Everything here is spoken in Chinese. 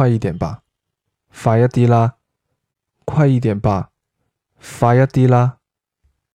快一点吧。快一啲啦快一点吧。快一啲啦